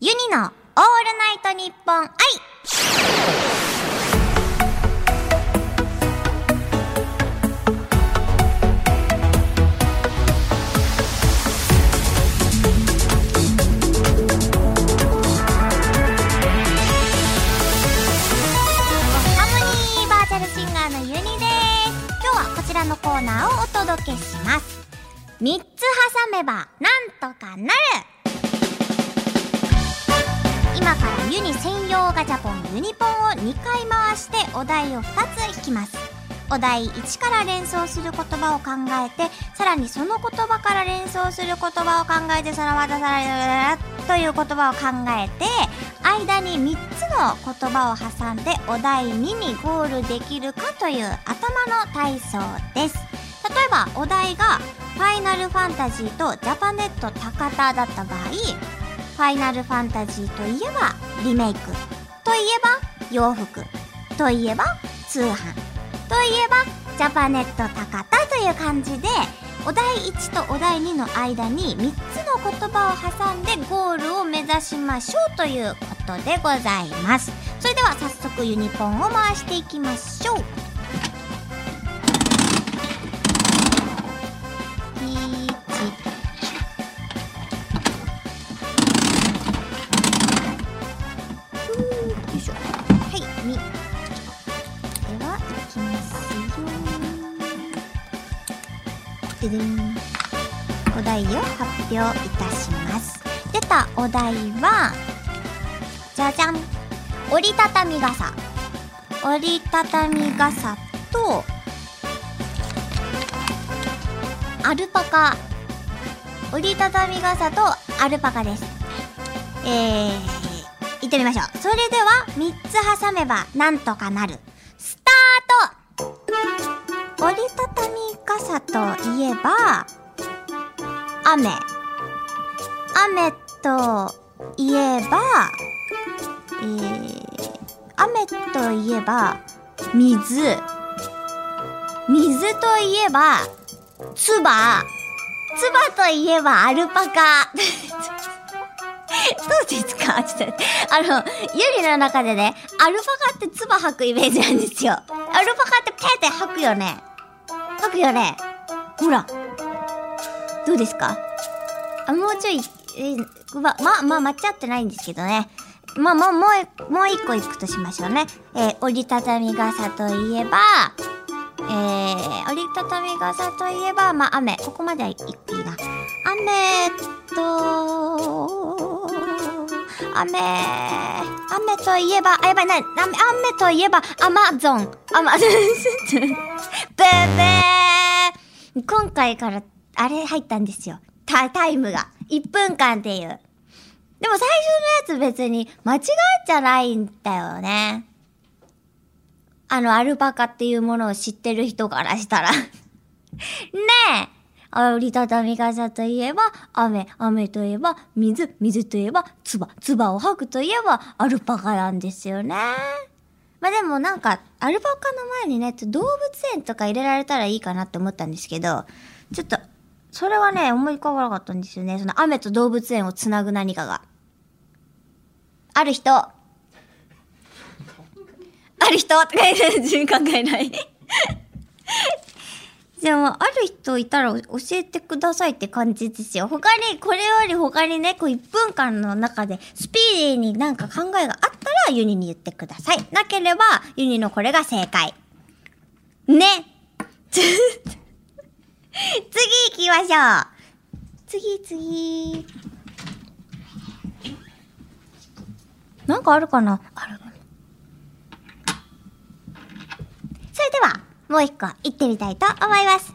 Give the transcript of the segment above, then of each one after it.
ユニのオールナイトニッポン愛ハモニーバーチャルシンガーのユニです。今日はこちらのコーナーをお届けします。3つ挟めばなんとかなる。今からユニ専用ガチャポンユニポンを2回回してお題を2つ引きます。お題1から連想する言葉を考えてさらにその言葉から連想する言葉を考えてそのまたさらにという言葉を考えて間に3つの言葉を挟んでお題2にゴールできるかという頭の体操です。例えばお題がファイナルファンタジーとジャパネット高田だった場合ファイナルファンタジーといえばリメイクといえば洋服。といえば通販。といえばジャパネット高田という感じでお題1とお題2の間に3つの言葉を挟んでゴールを目指しましょうということでございます。それでは早速ユニポンを回していきましょう。ででんお題を発表いたします。出たお題はじゃじゃん。折りたたみ傘。折りたたみ傘とアルパカ。折りたたみ傘とアルパカです。えー、行ってみましょう。それでは、3つ挟めばなんとかなる。スタート。折りたたみ傘といえば、雨。雨といえば、えー、雨といえば、水。水といえば、つば。つばといえばアルパカ。どうですか？ちょっと、あの、ユリの中でね、アルパカって唾吐くイメージなんですよ。アルパカってペーって吐くよね。くよね。ほら。どうですか？あ、もうちょい、えーま、ま、まあ、間違ってないんですけどね。まあ、もう、もう、もう一個いくとしましょうね。えー折りたたみ傘といえば、えー、折りたたみ傘といえば、まあ、雨。ここまではいいいな。雨と、雨、雨といえば、あ、やばい、な、雨、雨といえば、アマゾン。アマ、ブーベー今回から、あれ入ったんですよ。タ、タイムが。1分間っていう。でも最初のやつ別に間違っちゃないんだよね。あの、アルパカっていうものを知ってる人からしたら。ねえ折りたたみ傘といえば、雨、雨といえば、水、水といえば、つば、つばを吐くといえば、アルパカなんですよね。まあでもなんか、アルパカの前にね、動物園とか入れられたらいいかなって思ったんですけど、ちょっと、それはね、思い浮かばなかったんですよね。その雨と動物園をつなぐ何かが。ある人。ある人 って考えない。でも、ある人いたら教えてくださいって感じですよ。他に、これより他にね、こう1分間の中でスピーディーになんか考えがあったらユニに言ってください。なければ、ユニのこれが正解。ね。次行きましょう。次、次。なんかあるかな？ある。それでは、もう一個行ってみたいと思います。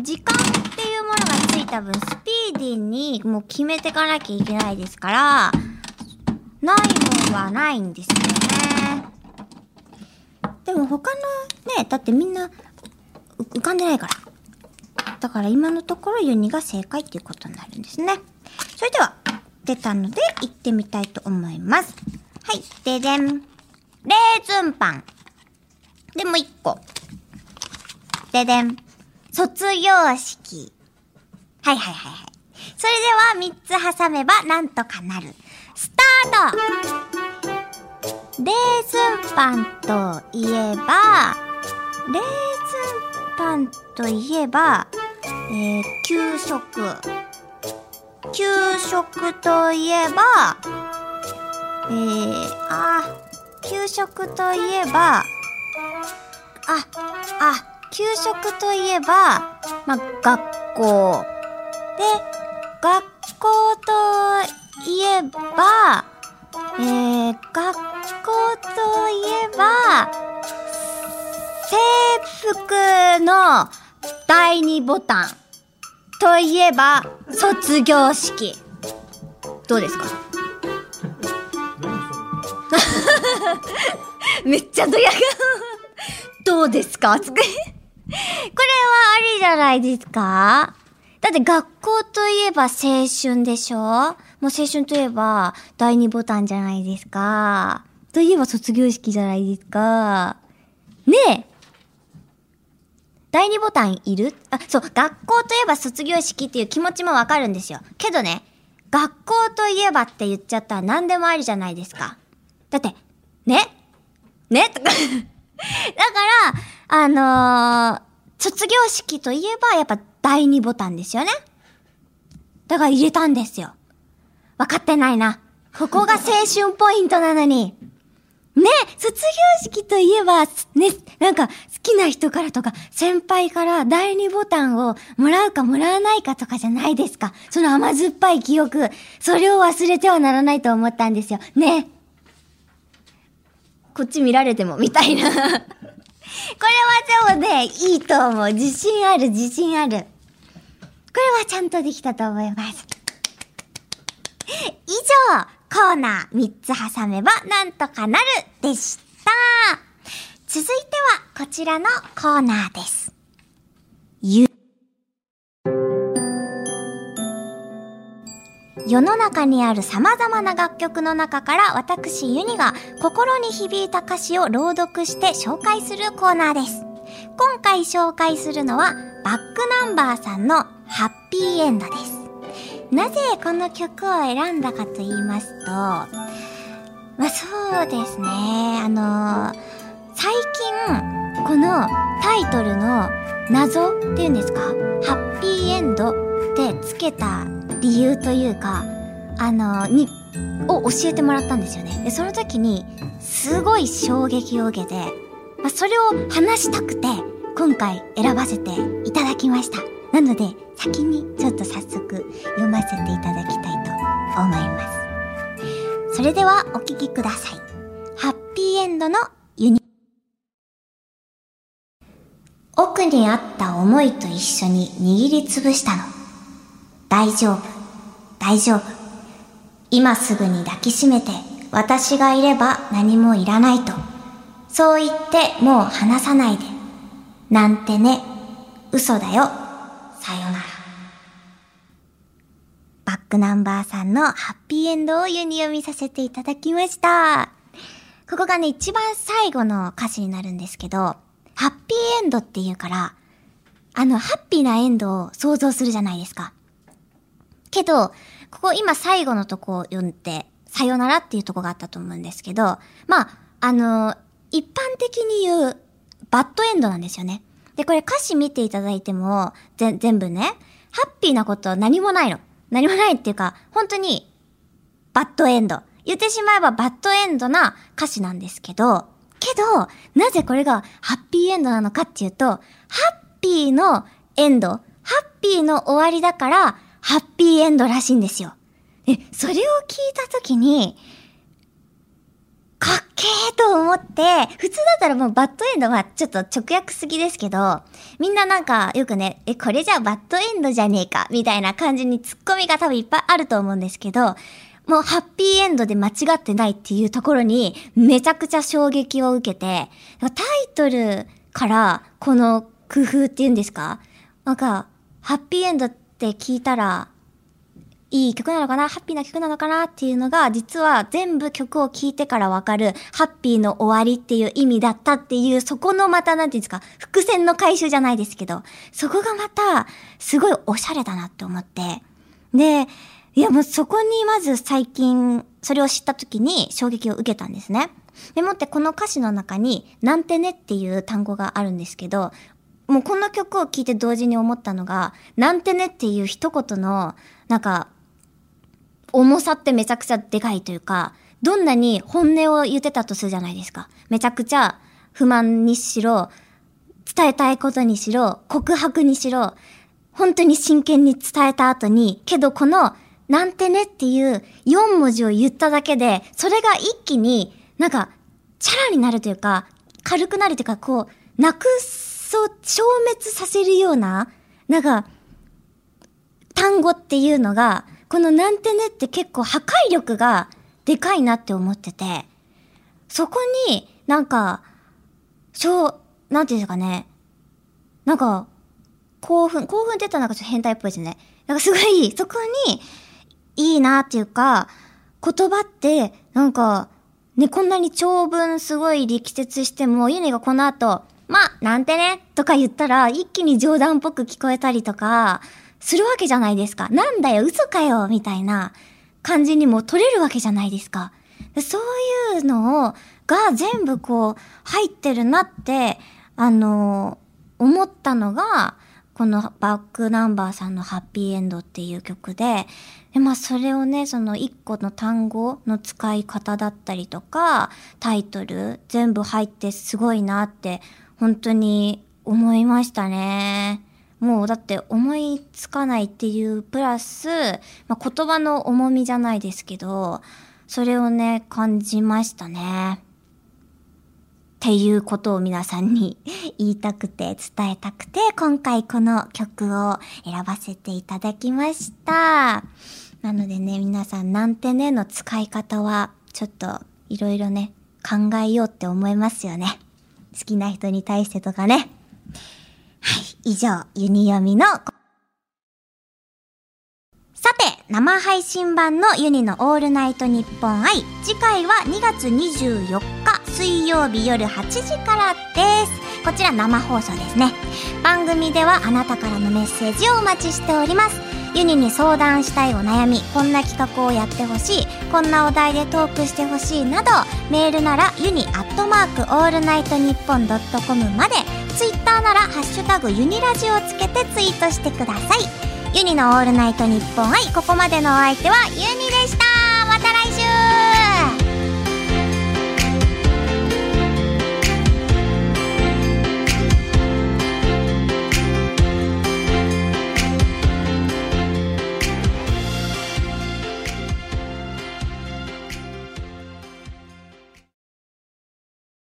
時間っていうものがついた分、スピーディーにもう決めていかなきゃいけないですから、ないもんはないんですよね。でも他のね、だってみんな浮かんでないから。だから今のところユニが正解っていうことになるんですね。それでは、出たので行ってみたいと思います。はい、ででん。レーズンパン。で、もう一個。ででん。卒業式。はいはいはいはい。それでは3つ挟めばなんとかなる。スタートレーズンパンといえば、レーズンパンといえば、えー、給食。給食といえば、えー、あ、給食といえば、あ、あ、給食といえば、まあ、学校。で、学校といえば、えー、学校といえば、制服の第二ボタンといえば、卒業式。どうですか？めっちゃドヤがどうですか？これはありじゃないですか？だって学校といえば青春でしょ？もう青春といえば第二ボタンじゃないですか？といえば卒業式じゃないですか？ねえ第二ボタンいる？あ、そう、学校といえば卒業式っていう気持ちもわかるんですよ。けどね、学校といえばって言っちゃったら何でもありじゃないですか。だって、ね？ね？とか だから、あのー、卒業式といえばやっぱ第二ボタンですよね。だから入れたんですよ。分かってないな。ここが青春ポイントなのに。ね卒業式といえば、ね、なんか好きな人からとか、先輩から第二ボタンをもらうかもらわないかとかじゃないですか。その甘酸っぱい記憶、それを忘れてはならないと思ったんですよ。ねこっち見られても、みたいな。これはでもね、いいと思う。自信ある、自信ある。これはちゃんとできたと思います。以上、コーナー3つ挟めばなんとかなるでした。続いてはこちらのコーナーです。ゆ世の中にある様々な楽曲の中から私ユニが心に響いた歌詞を朗読して紹介するコーナーです。今回紹介するのはバックナンバーさんのハッピーエンドです。なぜこの曲を選んだかと言いますと、まあそうですね、あのー、最近このタイトルの謎っていうんですか？ハッピーエンドってつけた理由というか、あの、に、を教えてもらったんですよね。で、その時にすごい衝撃を受けて、まあ、それを話したくて今回選ばせていただきました。なので、先にちょっと早速読ませていただきたいと思います。それではお聴きください。ハッピーエンドのユニ奥にあった思いと一緒に握りつぶしたの。大丈夫、大丈夫。今すぐに抱きしめて私がいれば何もいらないと。そう言ってもう離さないで。なんてね、嘘だよ。さよなら。バックナンバーさんのハッピーエンドをユニ読みさせていただきました。ここがね、一番最後の歌詞になるんですけど、ハッピーエンドって言うから、あの、ハッピーなエンドを想像するじゃないですか。けど、ここ今最後のとこを読んで、さよならっていうとこがあったと思うんですけど、まあ、あの、一般的に言う、バッドエンドなんですよね。で、これ歌詞見ていただいても、ぜ、全部ね、ハッピーなこと何もないの。何もないっていうか、本当に、バッドエンド。言ってしまえばバッドエンドな歌詞なんですけど、けど、なぜこれがハッピーエンドなのかっていうと、ハッピーのエンド、ハッピーの終わりだから、ハッピーエンドらしいんですよ。で、それを聞いたときに、かっけーと思って、普通だったらもうバッドエンドはちょっと直訳すぎですけど、みんななんかよくね、え、これじゃバッドエンドじゃねえか、みたいな感じにツッコミが多分いっぱいあると思うんですけど、もうハッピーエンドで間違ってないっていうところにめちゃくちゃ衝撃を受けて、タイトルからこの工夫っていうんですか？なんか、ハッピーエンドってって聞いたら、いい曲なのかな？ハッピーな曲なのかな？っていうのが、実は全部曲を聴いてからわかる、ハッピーの終わりっていう意味だったっていう、そこのまた、なんていうんですか、伏線の回収じゃないですけど、そこがまた、すごいおしゃれだなって思って、で、いやもうそこにまず最近、それを知った時に衝撃を受けたんですね。でもってこの歌詞の中に、なんてねっていう単語があるんですけど、もうこの曲を聴いて同時に思ったのが、なんてねっていう一言の、なんか、重さってめちゃくちゃでかいというか、どんなに本音を言ってたとするじゃないですか。めちゃくちゃ不満にしろ、伝えたいことにしろ、告白にしろ、本当に真剣に伝えた後に、けどこの、なんてねっていう4文字を言っただけで、それが一気になんか、チャラになるというか、軽くなるというか、こう、なくすそう、消滅させるような、なんか、単語っていうのが、このなんてねって結構破壊力がでかいなって思ってて、そこになんか、しょう、なんていうんですかね、なんか、興奮、興奮って言ったらなんかちょっと変態っぽいですね。なんかすごい、そこに、いいなっていうか、言葉って、なんか、ね、こんなに長文すごい力説しても、ユニがこの後、ま、なんてね、とか言ったら、一気に冗談っぽく聞こえたりとか、するわけじゃないですか。なんだよ、嘘かよ、みたいな感じにも取れるわけじゃないですか。そういうのを、が全部こう、入ってるなって、あの思ったのが、このバックナンバーさんのハッピーエンドっていう曲で、でまあそれをね、その一個の単語の使い方だったりとか、タイトル全部入ってすごいなって本当に思いましたね。もうだって思いつかないっていうプラス、まあ、言葉の重みじゃないですけど、それをね、感じましたね。っていうことを皆さんに 言いたくて伝えたくて、今回この曲を選ばせていただきました。なのでね、皆さんなんてねの使い方は、ちょっといろいろね、考えようって思いますよね。好きな人に対してとかね。はい、以上、ユニ読みの、さて、生配信版のユニのオールナイトニッポン愛。次回は2月24日水曜日夜8時からです。こちら生放送ですね。番組ではあなたからのメッセージをお待ちしております。ユニに相談したいお悩み、こんな企画をやってほしい、こんなお題でトークしてほしいなど、メールならユニアットマークオールナイトニッポンドットコムまで、ツイッターならハッシュタグユニラジをつけてツイートしてください。ユニのオールナイトニッポン i、ここまでのお相手はユニでしたまた来